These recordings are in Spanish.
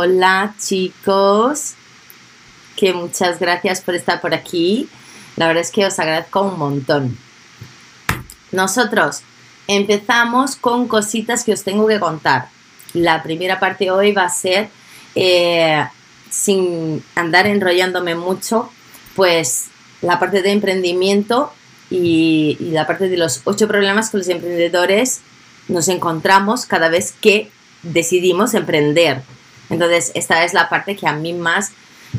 Hola chicos, que muchas gracias por estar por aquí. La verdad es que os agradezco un montón. Nosotros empezamos con cositas que os tengo que contar. La primera parte hoy va a ser, eh, sin andar enrollándome mucho, pues la parte de emprendimiento y, y la parte de los ocho problemas que los emprendedores nos encontramos cada vez que decidimos emprender. Entonces, esta es la parte que a mí más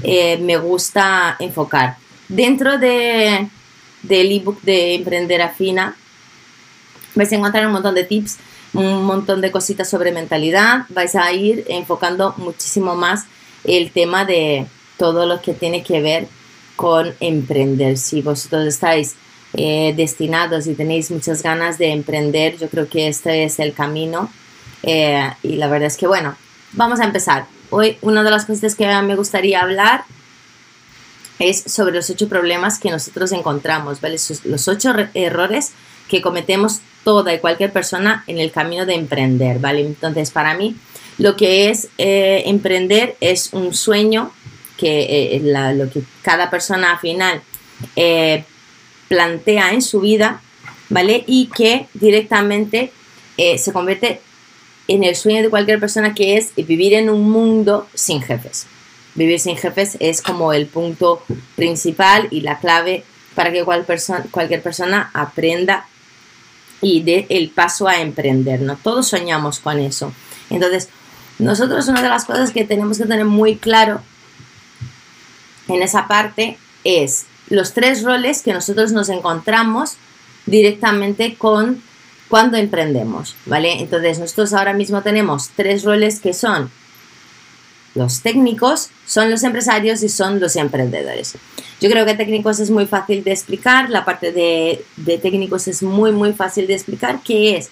eh, me gusta enfocar. Dentro de, del ebook de Emprender Afina, vais a encontrar un montón de tips, un montón de cositas sobre mentalidad. Vais a ir enfocando muchísimo más el tema de todo lo que tiene que ver con emprender. Si vosotros estáis eh, destinados y tenéis muchas ganas de emprender, yo creo que este es el camino. Eh, y la verdad es que, bueno, vamos a empezar. Hoy una de las cosas que me gustaría hablar es sobre los ocho problemas que nosotros encontramos, ¿vale? Los ocho errores que cometemos toda y cualquier persona en el camino de emprender, ¿vale? Entonces, para mí, lo que es eh, emprender es un sueño que eh, lo que cada persona al final eh, plantea en su vida, ¿vale? Y que directamente se convierte en el sueño de cualquier persona que es vivir en un mundo sin jefes. Vivir sin jefes es como el punto principal y la clave para que cualquier persona aprenda y dé el paso a emprender, ¿no? Todos soñamos con eso. Entonces, nosotros una de las cosas que tenemos que tener muy claro en esa parte es los tres roles que nosotros nos encontramos directamente con cuando emprendemos, ¿vale? Entonces nosotros ahora mismo tenemos tres roles que son los técnicos, son los empresarios y son los emprendedores. Yo creo que técnicos es muy fácil de explicar, la parte de, técnicos es muy, muy fácil de explicar, que es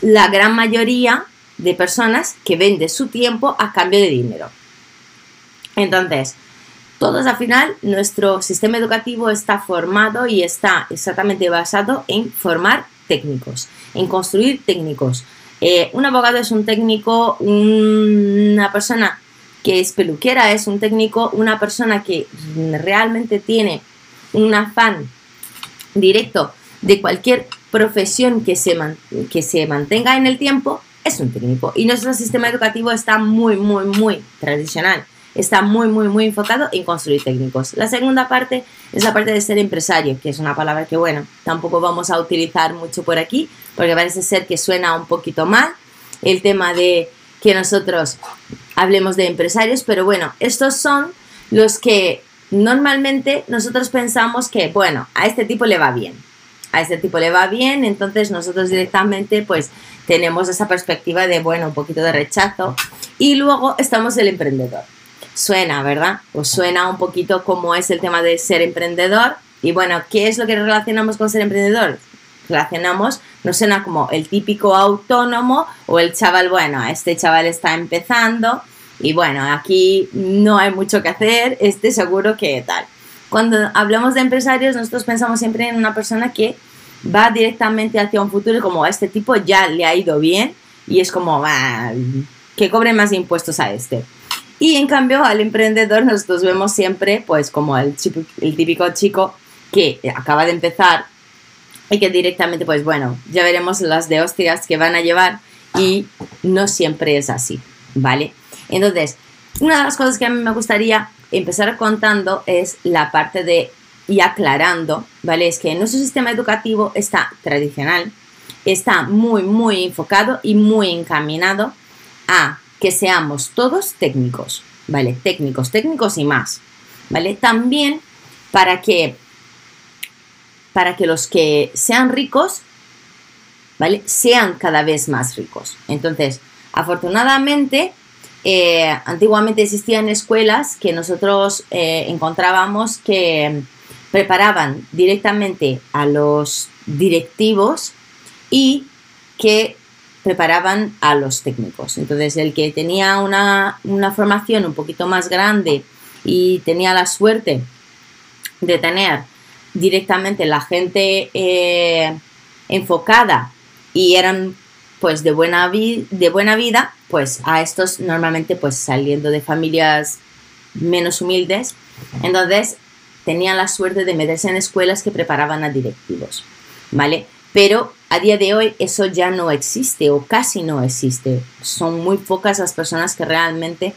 la gran mayoría de personas que vende su tiempo a cambio de dinero. Entonces, todos al final, nuestro sistema educativo está formado y está exactamente basado en formar técnicos, en construir técnicos. Eh, un abogado es un técnico, una persona que es peluquera es un técnico, una persona que realmente tiene un afán directo de cualquier profesión que se, que se mantenga en el tiempo es un técnico. Y nuestro sistema educativo está muy, muy, muy tradicional está muy, muy, muy enfocado en construir técnicos. La segunda parte es la parte de ser empresario, que es una palabra que, bueno, tampoco vamos a utilizar mucho por aquí, porque parece ser que suena un poquito mal el tema de que nosotros hablemos de empresarios, pero bueno, estos son los que normalmente nosotros pensamos que, bueno, a este tipo le va bien. A este tipo le va bien, entonces nosotros directamente pues tenemos esa perspectiva de, bueno, un poquito de rechazo. Y luego estamos el emprendedor suena, ¿verdad? Pues suena un poquito como es el tema de ser emprendedor. Y bueno, ¿qué es lo que relacionamos con ser emprendedor? Relacionamos, no suena como el típico autónomo o el chaval, bueno, este chaval está empezando y bueno, aquí no hay mucho que hacer, este seguro que tal. Cuando hablamos de empresarios, nosotros pensamos siempre en una persona que va directamente hacia un futuro como a este tipo ya le ha ido bien y es como, que cobre más impuestos a este. Y en cambio al emprendedor nosotros vemos siempre pues como el, el típico chico que acaba de empezar y que directamente pues bueno, ya veremos las de hostias que van a llevar y no siempre es así, ¿vale? Entonces, una de las cosas que a mí me gustaría empezar contando es la parte de y aclarando, ¿vale? Es que nuestro sistema educativo está tradicional, está muy, muy enfocado y muy encaminado a que seamos todos técnicos, ¿vale? Técnicos, técnicos y más, ¿vale? También para que, para que los que sean ricos, ¿vale? Sean cada vez más ricos. Entonces, afortunadamente, eh, antiguamente existían escuelas que nosotros eh, encontrábamos que preparaban directamente a los directivos y que preparaban a los técnicos. Entonces, el que tenía una, formación un poquito más grande y tenía la suerte de tener directamente la gente eh, enfocada y eran pues de buena, de buena vida, pues a estos normalmente pues saliendo de familias menos humildes, entonces tenían la suerte de meterse en escuelas que preparaban a directivos, ¿vale? Pero a día de hoy eso ya no existe o casi no existe. Son muy pocas las personas que realmente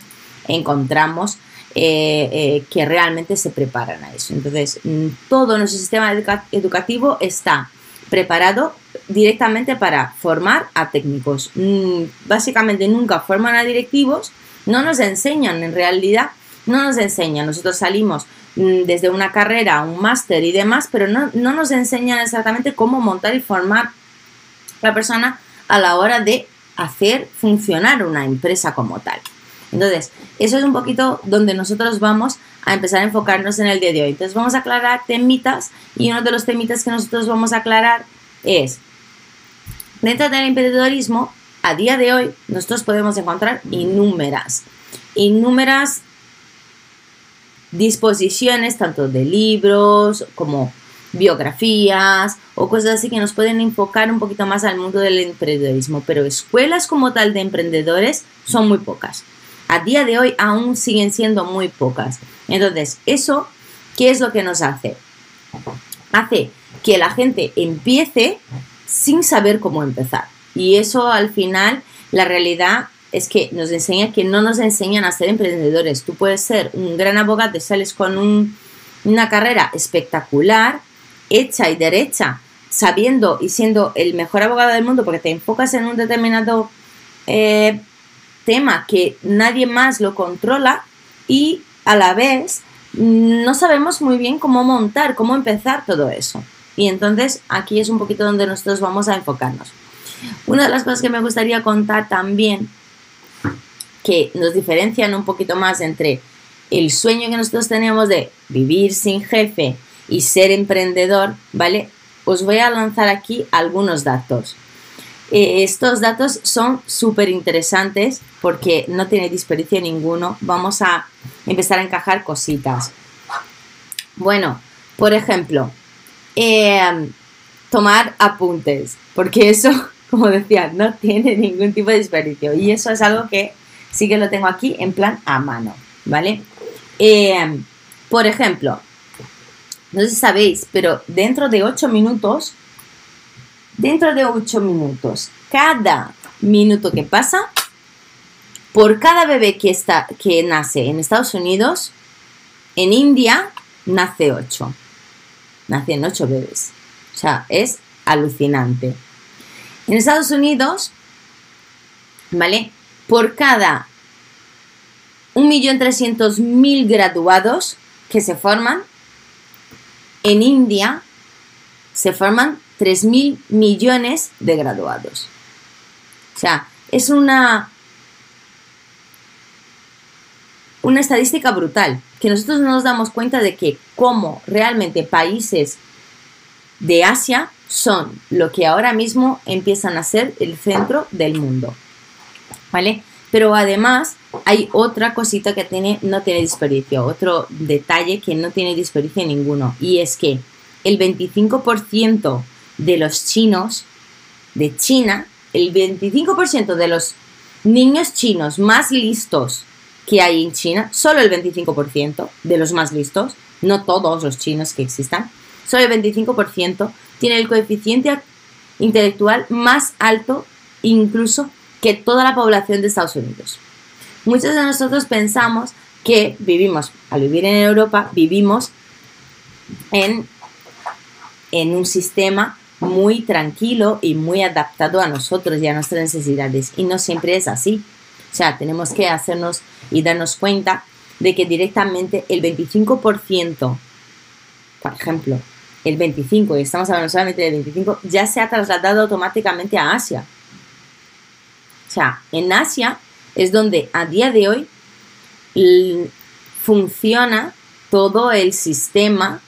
encontramos eh, eh, que realmente se preparan a eso. Entonces, mm, todo nuestro sistema educativo está preparado directamente para formar a técnicos. Mm, básicamente nunca forman a directivos, no nos enseñan en realidad, no nos enseñan. Nosotros salimos mm, desde una carrera, un máster y demás, pero no, no nos enseñan exactamente cómo montar y formar la persona a la hora de hacer funcionar una empresa como tal. Entonces, eso es un poquito donde nosotros vamos a empezar a enfocarnos en el día de hoy. Entonces, vamos a aclarar temitas y uno de los temitas que nosotros vamos a aclarar es, dentro del emprendedorismo, a día de hoy, nosotros podemos encontrar innúmeras, innúmeras disposiciones, tanto de libros como biografías o cosas así que nos pueden enfocar un poquito más al mundo del emprendedorismo, pero escuelas como tal de emprendedores son muy pocas a día de hoy aún siguen siendo muy pocas. Entonces, eso, ¿qué es lo que nos hace? Hace que la gente empiece sin saber cómo empezar. Y eso al final, la realidad es que nos enseña que no nos enseñan a ser emprendedores. Tú puedes ser un gran abogado, sales con una carrera espectacular, hecha y derecha, sabiendo y siendo el mejor abogado del mundo porque te enfocas en un determinado eh, tema que nadie más lo controla y a la vez no sabemos muy bien cómo montar, cómo empezar todo eso. Y entonces aquí es un poquito donde nosotros vamos a enfocarnos. Una de las cosas que me gustaría contar también, que nos diferencian un poquito más entre el sueño que nosotros tenemos de vivir sin jefe y ser emprendedor, ¿vale? Os voy a lanzar aquí algunos datos. Eh, estos datos son súper interesantes porque no tiene desperdicio ninguno. Vamos a empezar a encajar cositas. Bueno, por ejemplo, em, tomar apuntes, porque eso, como decía, no tiene ningún tipo de desperdicio. Y eso es algo que sí que lo tengo aquí en plan a mano, ¿vale? Em, por ejemplo, no sé si sabéis, pero dentro de 8 minutos dentro de 8 minutos, cada minuto que pasa, por cada bebé que, está, que nace en Estados Unidos, en India nace 8. Nacen 8 bebés. O sea, es alucinante. En Estados Unidos, ¿vale? Por cada 1.300.000 graduados que se forman, en India se forman 3.000 millones de graduados. O sea, es una, una estadística brutal, que nosotros no nos damos cuenta de que como realmente países de Asia son lo que ahora mismo empiezan a ser el centro del mundo. ¿Vale? Pero además hay otra cosita que tiene, no tiene desperdicio, otro detalle que no tiene desperdicio ninguno, y es que el 25% de los chinos de China, el 25% de los niños chinos más listos que hay en China, solo el 25% de los más listos, no todos los chinos que existan, solo el 25% tiene el coeficiente intelectual más alto incluso que toda la población de Estados Unidos. Muchos de nosotros pensamos que vivimos, al vivir en Europa, vivimos en, en un sistema muy tranquilo y muy adaptado a nosotros y a nuestras necesidades. Y no siempre es así. O sea, tenemos que hacernos y darnos cuenta de que directamente el 25%, por ejemplo, el 25, y estamos hablando solamente del 25, ya se ha trasladado automáticamente a Asia. O sea, en Asia es donde a día de hoy funciona todo el sistema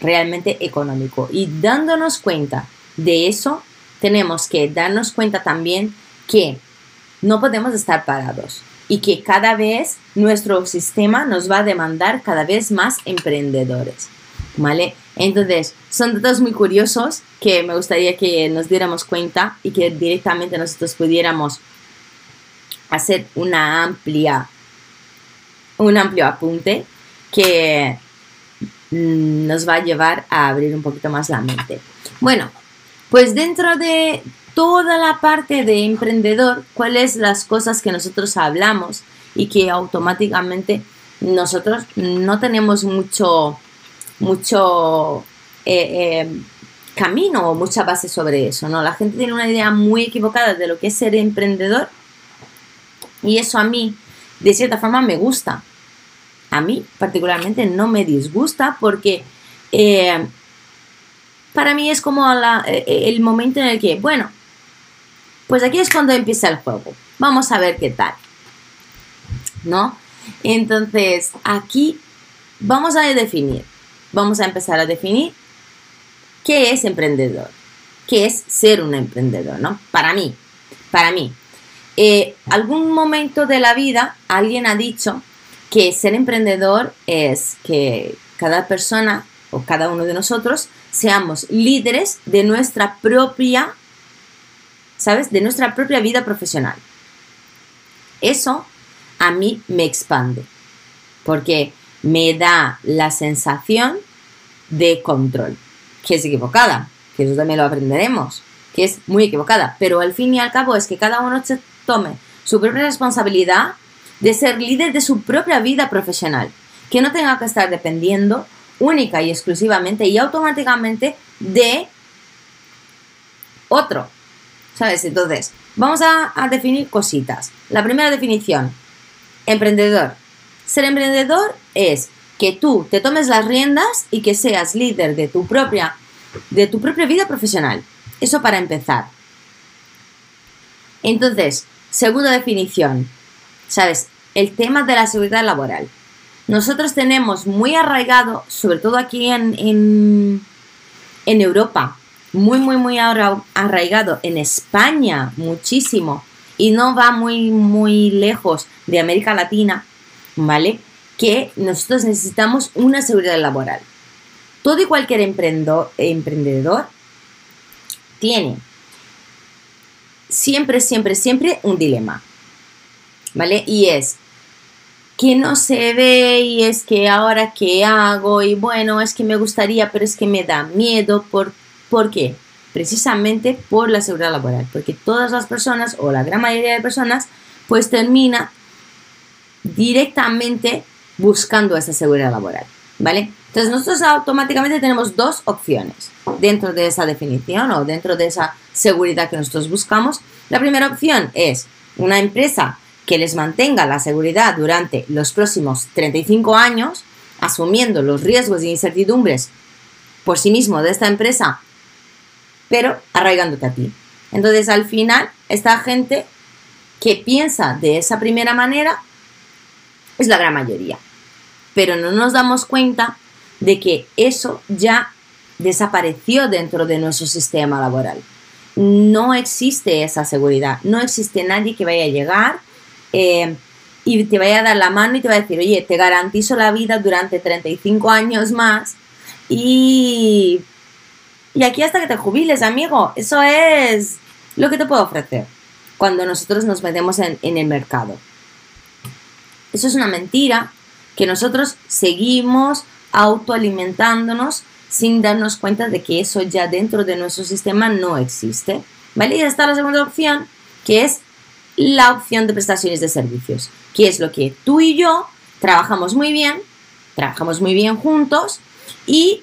realmente económico. Y dándonos cuenta de eso, tenemos que darnos cuenta también que no podemos estar parados y que cada vez nuestro sistema nos va a demandar cada vez más emprendedores. ¿Vale? Entonces, son datos muy curiosos que me gustaría que nos diéramos cuenta y que directamente nosotros pudiéramos hacer una amplia, un amplio apunte que mm, nos va a llevar a abrir un poquito más la mente. Bueno, pues dentro de toda la parte de emprendedor, cuáles las cosas que nosotros hablamos y que automáticamente nosotros no tenemos mucho, mucho eh, eh, camino o mucha base sobre eso, ¿no? La gente tiene una idea muy equivocada de lo que es ser emprendedor y eso a mí, de cierta forma, me gusta. A mí particularmente no me disgusta porque eh, para mí es como el momento en el que, bueno, pues aquí es cuando empieza el juego. Vamos a ver qué tal. ¿No? Entonces, aquí vamos a definir, vamos a empezar a definir qué es emprendedor, qué es ser un emprendedor, ¿no? Para mí, para mí. Eh, algún momento de la vida alguien ha dicho que ser emprendedor es que cada persona o cada uno de nosotros seamos líderes de nuestra propia, ¿sabes? De nuestra propia vida profesional. Eso a mí me expande, porque me da la sensación de control, que es equivocada, que eso también lo aprenderemos, que es muy equivocada, pero al fin y al cabo es que cada uno tome su propia responsabilidad de ser líder de su propia vida profesional, que no tenga que estar dependiendo única y exclusivamente y automáticamente de otro. ¿Sabes? Entonces, vamos a, definir cositas. La primera definición, Emprendedor. Ser emprendedor es que tú te tomes las riendas y que seas líder de tu propia, de tu propia vida profesional. Eso para empezar. Entonces, segunda definición, ¿sabes? El tema de la seguridad laboral. Nosotros tenemos muy arraigado, sobre todo aquí en, en, Europa, muy, muy, muy arraigado, en España muchísimo, y no va muy, muy lejos de América Latina, ¿vale? Que nosotros necesitamos una seguridad laboral. Todo y cualquier emprendedor tiene siempre, siempre, siempre un dilema, ¿vale? Y es que no se ve y es que ahora qué hago y bueno, es que me gustaría, pero es que me da miedo. ¿Por, ¿por qué? precisamente por la seguridad laboral, porque todas las personas o la gran mayoría de personas pues termina directamente buscando esa seguridad laboral, ¿vale? Entonces nosotros automáticamente tenemos dos opciones dentro de esa definición o dentro de esa seguridad que nosotros buscamos. La primera opción es una empresa que les mantenga la seguridad durante los próximos 35 años, asumiendo los riesgos e incertidumbres por sí mismo de esta empresa pero arraigándote a ti. Entonces, al final, esta gente que piensa de esa primera manera es la gran mayoría. Pero no nos damos cuenta de que eso ya desapareció dentro de nuestro sistema laboral. No existe esa seguridad, no existe nadie que vaya a llegar eh, y te vaya a dar la mano y te va a decir, oye, te garantizo la vida durante 35 años más y y aquí hasta que te jubiles, amigo. Eso es lo que te puedo ofrecer cuando nosotros nos metemos en, el mercado. Eso es una mentira que nosotros seguimos autoalimentándonos sin darnos cuenta de que eso ya dentro de nuestro sistema no existe. ¿Vale? Y está la segunda opción, que es la opción de prestaciones de servicios, que es lo que tú y yo trabajamos muy bien, trabajamos muy bien juntos y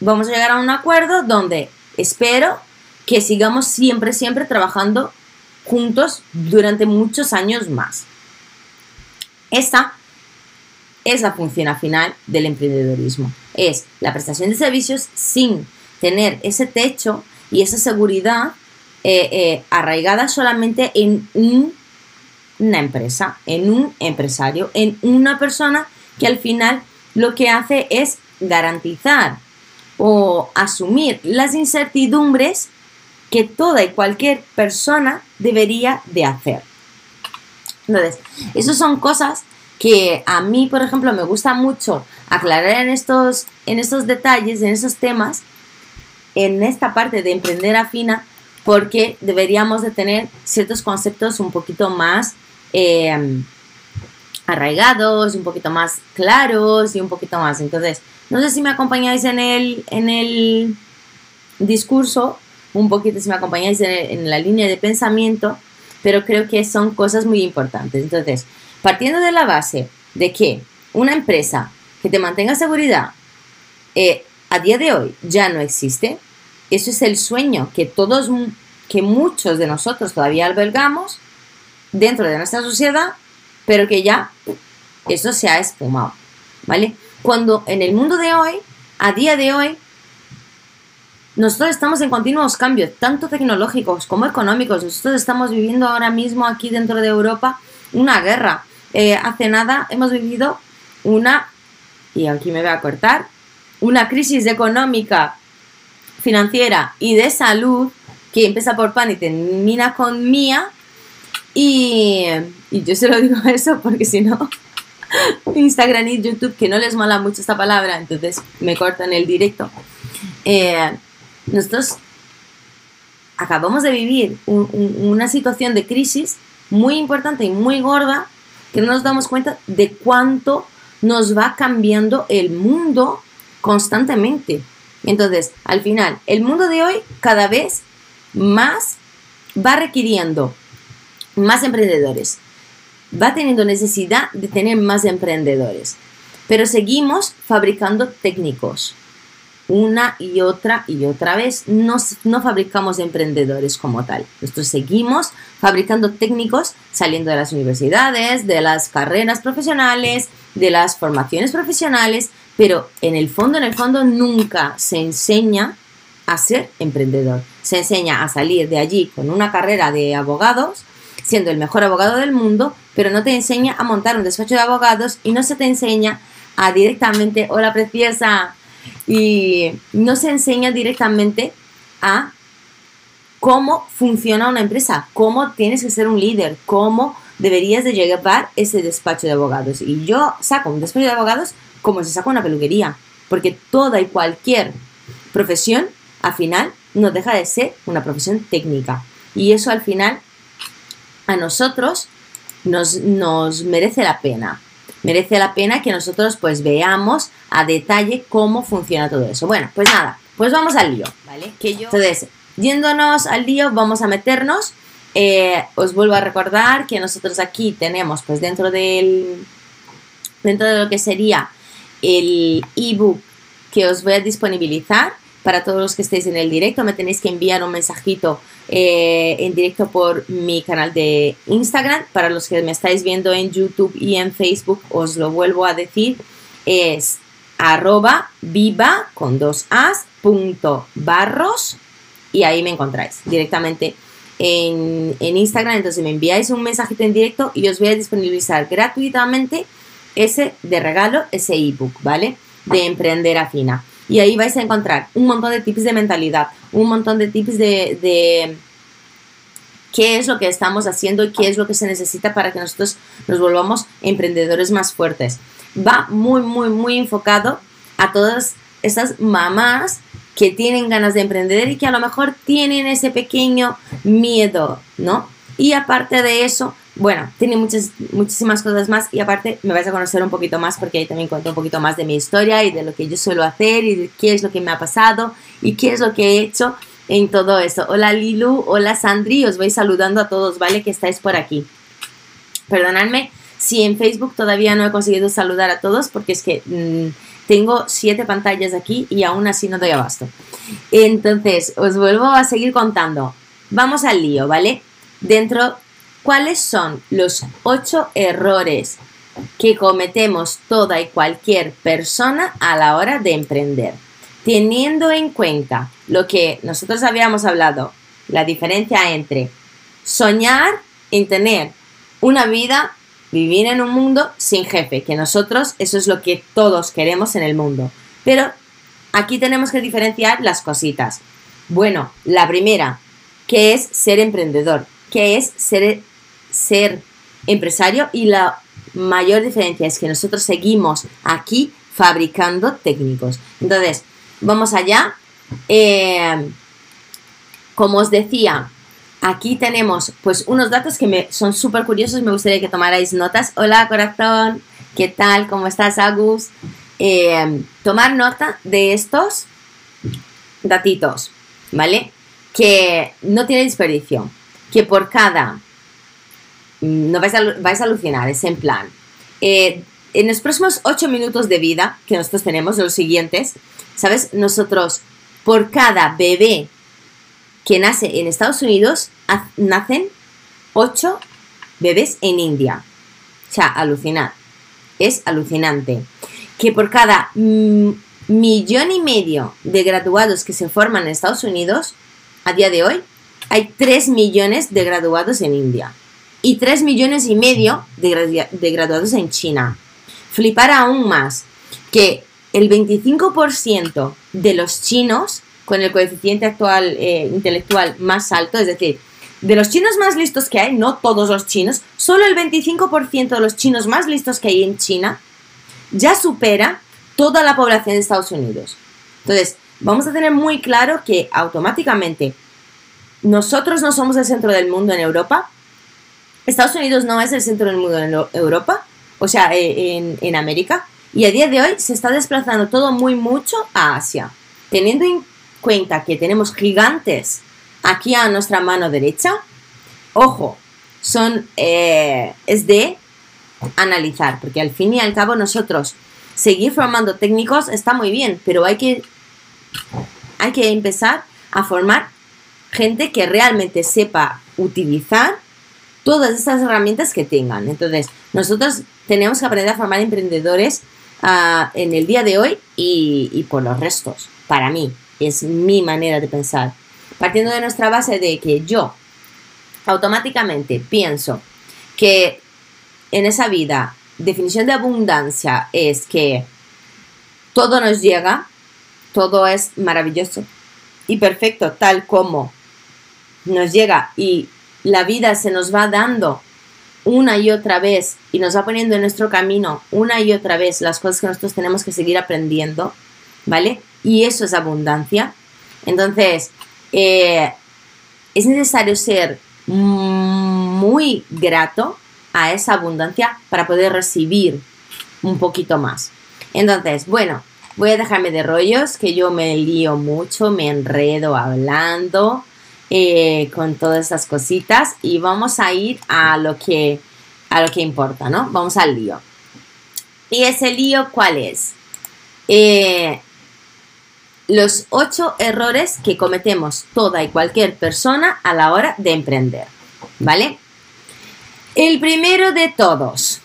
vamos a llegar a un acuerdo donde espero que sigamos siempre, siempre trabajando juntos durante muchos años más. Esta es la función final del emprendedorismo. Es la prestación de servicios sin tener ese techo y esa seguridad eh, eh, arraigada solamente en una empresa, en un empresario, en una persona que al final lo que hace es garantizar o asumir las incertidumbres que toda y cualquier persona debería de hacer. Entonces, esas son cosas que a mí, por ejemplo, me gusta mucho aclarar en estos, en estos detalles, en esos temas, en esta parte de emprender afina, porque deberíamos de tener ciertos conceptos un poquito más eh, arraigados, un poquito más claros y un poquito más. Entonces, no sé si me acompañáis en el, en el discurso, un poquito si me acompañáis en, la línea de pensamiento, pero creo que son cosas muy importantes. Entonces, partiendo de la base de que una empresa que te mantenga seguridad eh, a día de hoy ya no existe, eso es el sueño que todos, que muchos de nosotros todavía albergamos dentro de nuestra sociedad, pero que ya eso se ha espumado, ¿vale? Cuando en el mundo de hoy, a día de hoy, nosotros estamos en continuos cambios, tanto tecnológicos como económicos. Nosotros estamos viviendo ahora mismo aquí dentro de Europa una guerra. Eh, hace nada hemos vivido una, y aquí me voy a cortar, una crisis económica, financiera y de salud que empieza por pan y termina con mía. Y, y yo se lo digo eso porque si no, Instagram y YouTube, que no les mola mucho esta palabra, entonces me cortan el directo. Eh, nosotros acabamos de vivir una situación de crisis muy importante y muy gorda que no nos damos cuenta de cuánto nos va cambiando el mundo constantemente. Entonces, al final, el mundo de hoy cada vez más va requiriendo más emprendedores, va teniendo necesidad de tener más emprendedores, pero seguimos fabricando técnicos, una y otra y otra vez. No, no fabricamos emprendedores como tal. Nosotros seguimos fabricando técnicos saliendo de las universidades, de las carreras profesionales, de las formaciones profesionales, pero en el fondo, en el fondo, nunca se enseña a ser emprendedor. Se enseña a salir de allí con una carrera de abogados, siendo el mejor abogado del mundo, pero no te enseña a montar un despacho de abogados y no se te enseña a directamente, hola preciosa, y no se enseña directamente a cómo funciona una empresa, cómo tienes que ser un líder, cómo deberías de llevar ese despacho de abogados. Y yo saco un despacho de abogados como se saca una peluquería, porque toda y cualquier profesión, al final, no deja de ser una profesión técnica. Y eso al final a nosotros nos, nos merece la pena merece la pena que nosotros pues veamos a detalle cómo funciona todo eso. Bueno, pues nada, pues vamos al lío, ¿vale? Que yo... Entonces, yéndonos al lío, vamos a meternos. Eh, os vuelvo a recordar que nosotros aquí tenemos pues dentro del... Dentro de lo que sería el ebook que os voy a disponibilizar para todos los que estéis en el directo, me tenéis que enviar un mensajito eh, en directo por mi canal de Instagram. Para los que me estáis viendo en YouTube y en Facebook, os lo vuelvo a decir, es arroba viva con dos as punto barros y ahí me encontráis directamente en, en Instagram. Entonces me enviáis un mensajito en directo y os voy a disponibilizar gratuitamente ese de regalo, ese ebook, ¿vale? De emprender afina. Y ahí vais a encontrar un montón de tips de mentalidad, un montón de tips de, qué es lo que estamos haciendo y qué es lo que se necesita para que nosotros nos volvamos emprendedores más fuertes. Va muy, muy, muy enfocado a todas esas mamás que tienen ganas de emprender y que a lo mejor tienen ese pequeño miedo, ¿no? Y aparte de eso, bueno, tiene muchas, muchísimas cosas más y aparte me vais a conocer un poquito más porque ahí también cuento un poquito más de mi historia y de lo que yo suelo hacer y de qué es lo que me ha pasado y qué es lo que he hecho en todo eso. Hola Lilu, hola Sandri, os voy saludando a todos, ¿vale? Que estáis por aquí. Perdonadme si en Facebook todavía no he conseguido saludar a todos porque es que mm, tengo siete pantallas aquí y aún así no doy abasto. Entonces, os vuelvo a seguir contando. Vamos al lío, ¿vale? Dentro ¿Cuáles son los ocho errores que cometemos toda y cualquier persona a la hora de emprender? Teniendo en cuenta lo que nosotros habíamos hablado, la diferencia entre soñar en tener una vida, vivir en un mundo sin jefe, que nosotros eso es lo que todos queremos en el mundo. Pero aquí tenemos que diferenciar las cositas. Bueno, la primera, que es ser emprendedor, que es ser ser empresario y la mayor diferencia es que nosotros seguimos aquí fabricando técnicos. Entonces, vamos allá. Eh, como os decía, aquí tenemos pues unos datos que me son súper curiosos y me gustaría que tomarais notas. Hola corazón, ¿qué tal? ¿Cómo estás Agus? Eh, tomar nota de estos datitos, ¿vale? Que no tiene desperdicio. Que por cada... No vais a, vais a alucinar, es en plan. Eh, en los próximos 8 minutos de vida que nosotros tenemos, los siguientes, ¿sabes? Nosotros, por cada bebé que nace en Estados Unidos, nacen 8 bebés en India. O sea, alucinar. Es alucinante. Que por cada mm, millón y medio de graduados que se forman en Estados Unidos, a día de hoy, hay 3 millones de graduados en India. Y 3 millones y medio de, graduados en China. Flipar aún más que el 25% de los chinos con el coeficiente actual eh, intelectual más alto, es decir, de los chinos más listos que hay, no todos los chinos, solo el 25% de los chinos más listos que hay en China ya supera toda la población de Estados Unidos. Entonces, vamos a tener muy claro que automáticamente nosotros no somos el centro del mundo en Europa, Estados Unidos no es el centro del mundo en Europa, o sea, eh, en, América, y a día de hoy se está desplazando todo muy mucho a Asia, teniendo en cuenta que tenemos gigantes aquí a nuestra mano derecha, ojo, son, eh, es de analizar, porque al fin y al cabo nosotros seguir formando técnicos está muy bien, pero hay que, hay que empezar a formar gente que realmente sepa utilizar todas estas herramientas que tengan. Entonces, nosotros tenemos que aprender a formar emprendedores ah, en el día de hoy y, y por los restos, para mí es mi manera de pensar. Partiendo de nuestra base de que yo automáticamente pienso que en esa vida, definición de abundancia es que todo nos llega, todo es maravilloso y perfecto, tal como nos llega y la vida se nos va dando una y otra vez y nos va poniendo en nuestro camino una y otra vez las cosas que nosotros tenemos que seguir aprendiendo, ¿vale? y eso es abundancia. Entonces, eh, es necesario ser muy grato a esa abundancia para poder recibir un poquito más. Entonces, bueno, voy a dejarme de rollos, que yo me lío mucho, me enredo hablando eh, con todas esas cositas y vamos a ir a lo que a lo que importa, ¿no? Vamos al lío. ¿Y ese lío cuál es? Eh, los ocho errores que cometemos toda y cualquier persona a la hora de emprender. ¿Vale? El primero de todos.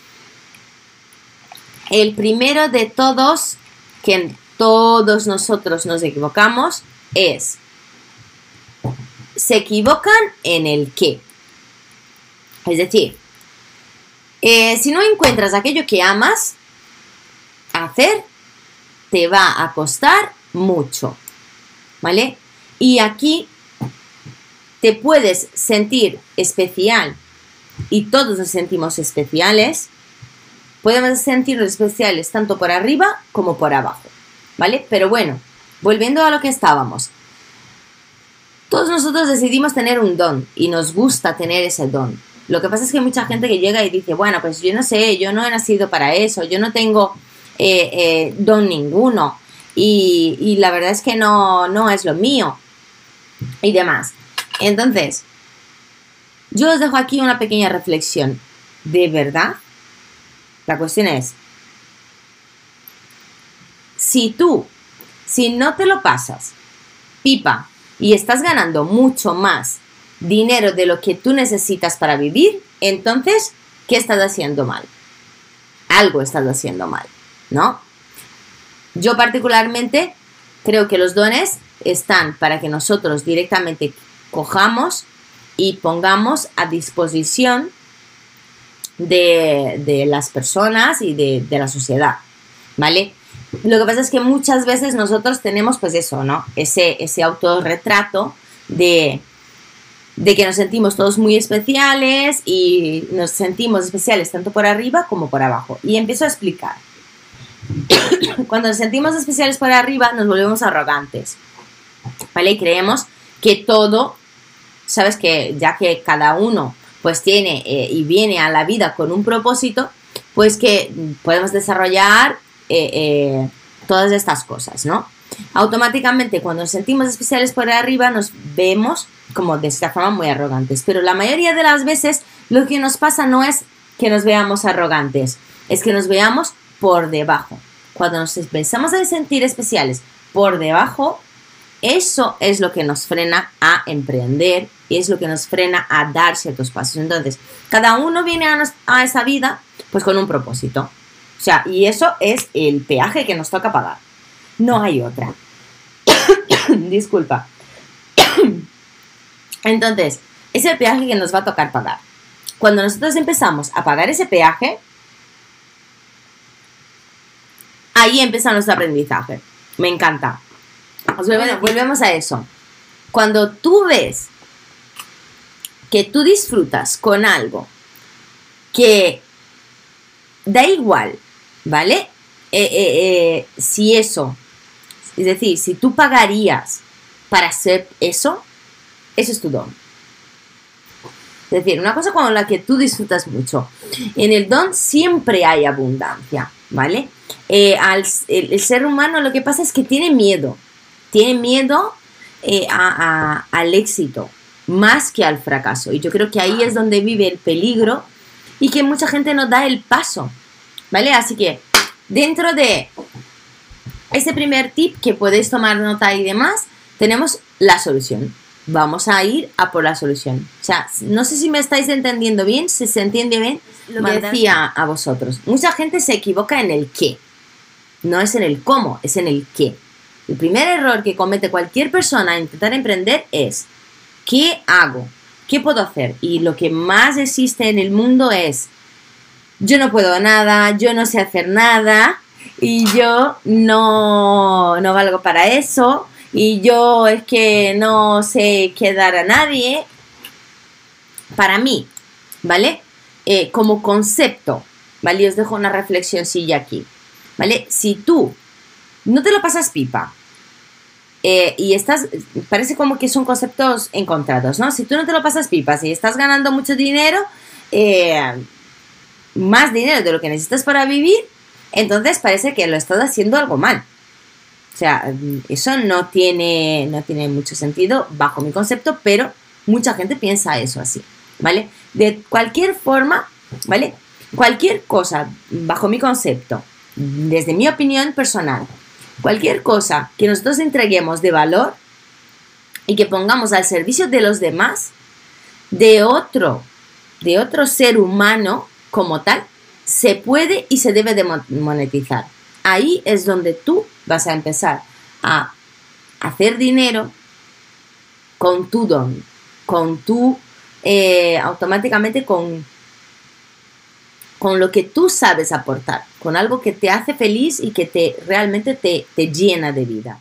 El primero de todos, que todos nosotros nos equivocamos, es, se equivocan en el qué. Es decir, eh, si no encuentras aquello que amas hacer, te va a costar mucho. ¿Vale? Y aquí te puedes sentir especial y todos nos sentimos especiales. Podemos sentirnos especiales tanto por arriba como por abajo. ¿Vale? Pero bueno, volviendo a lo que estábamos. Todos nosotros decidimos tener un don y nos gusta tener ese don. Lo que pasa es que hay mucha gente que llega y dice, bueno, pues yo no sé, yo no he nacido para eso, yo no tengo eh, eh, don ninguno y, la verdad es que no, no es lo mío y demás. Entonces, yo os dejo aquí una pequeña reflexión. ¿De verdad? La cuestión es, si tú, si no te lo pasas, pipa, y estás ganando mucho más dinero de lo que tú necesitas para vivir, entonces, ¿qué estás haciendo mal? Algo estás haciendo mal, ¿no? Yo particularmente creo que los dones están para que nosotros directamente cojamos y pongamos a disposición de, las personas y de, la sociedad, ¿vale? Lo que pasa es que muchas veces nosotros tenemos pues eso, ¿no? Ese, ese autorretrato de, de que nos sentimos todos muy especiales y nos sentimos especiales tanto por arriba como por abajo. Y empiezo a explicar. cuando nos sentimos especiales por arriba, nos volvemos arrogantes. ¿Vale? Y creemos que todo, sabes que ya que cada uno pues tiene eh, y viene a la vida con un propósito, pues que podemos desarrollar eh, eh, todas estas cosas, ¿no? Automáticamente cuando nos sentimos especiales por arriba nos vemos como de esta forma muy arrogantes, pero la mayoría de las veces lo que nos pasa no es que nos veamos arrogantes, es que nos veamos por debajo. Cuando nos empezamos a sentir especiales por debajo, eso es lo que nos frena a emprender, es lo que nos frena a dar ciertos pasos. Entonces, cada uno viene a, esa vida pues con un propósito. O sea, y eso es el peaje que nos toca pagar. No hay otra. Disculpa. Entonces, es el peaje que nos va a tocar pagar. Cuando nosotros empezamos a pagar ese peaje, ahí empieza nuestro aprendizaje. Me encanta. Volvemos a eso. Cuando tú ves que tú disfrutas con algo que da igual, ¿vale? Eh, eh, eh, si eso, es decir, si tú pagarías para hacer eso, eso es tu don. Es decir, una cosa con la que tú disfrutas mucho. En el don siempre hay abundancia, ¿vale? al, el, ser humano lo que pasa es que tiene miedo. Tiene miedo al éxito más que al fracaso. Y yo creo que ahí es donde vive el peligro y que mucha gente no da el paso. ¿Vale? Así que dentro de ese primer tip que podéis tomar nota y demás, tenemos la solución. Vamos a ir a por la solución. O sea, no sé si me estáis entendiendo bien, si se entiende bien lo que decía a vosotros. Mucha gente se equivoca en el qué. No es en el cómo, es en el qué. El primer error que comete cualquier persona a intentar emprender es ¿qué hago? ¿Qué puedo hacer? Y lo que más existe en el mundo es, yo no puedo nada, yo no sé hacer nada y yo no, no valgo para eso y yo es que no sé quedar a nadie. Para mí, ¿vale? Eh, como concepto, ¿vale? Os dejo una reflexión aquí, ¿vale? Si tú no te lo pasas pipa, eh, y estás, parece como que son conceptos encontrados, ¿no? Si tú no te lo pasas pipas y estás ganando mucho dinero, eh, más dinero de lo que necesitas para vivir, entonces parece que lo estás haciendo algo mal. O sea, eso no tiene, no tiene mucho sentido bajo mi concepto, pero mucha gente piensa eso así, ¿vale? De cualquier forma, ¿vale? Cualquier cosa bajo mi concepto, desde mi opinión personal, Cualquier cosa que nosotros entreguemos de valor y que pongamos al servicio de los demás, de otro, de otro ser humano como tal, se puede y se debe de monetizar. Ahí es donde tú vas a empezar a hacer dinero con tu don, con tu, eh, automáticamente con con lo que tú sabes aportar, con algo que te hace feliz y que te realmente te, te llena de vida.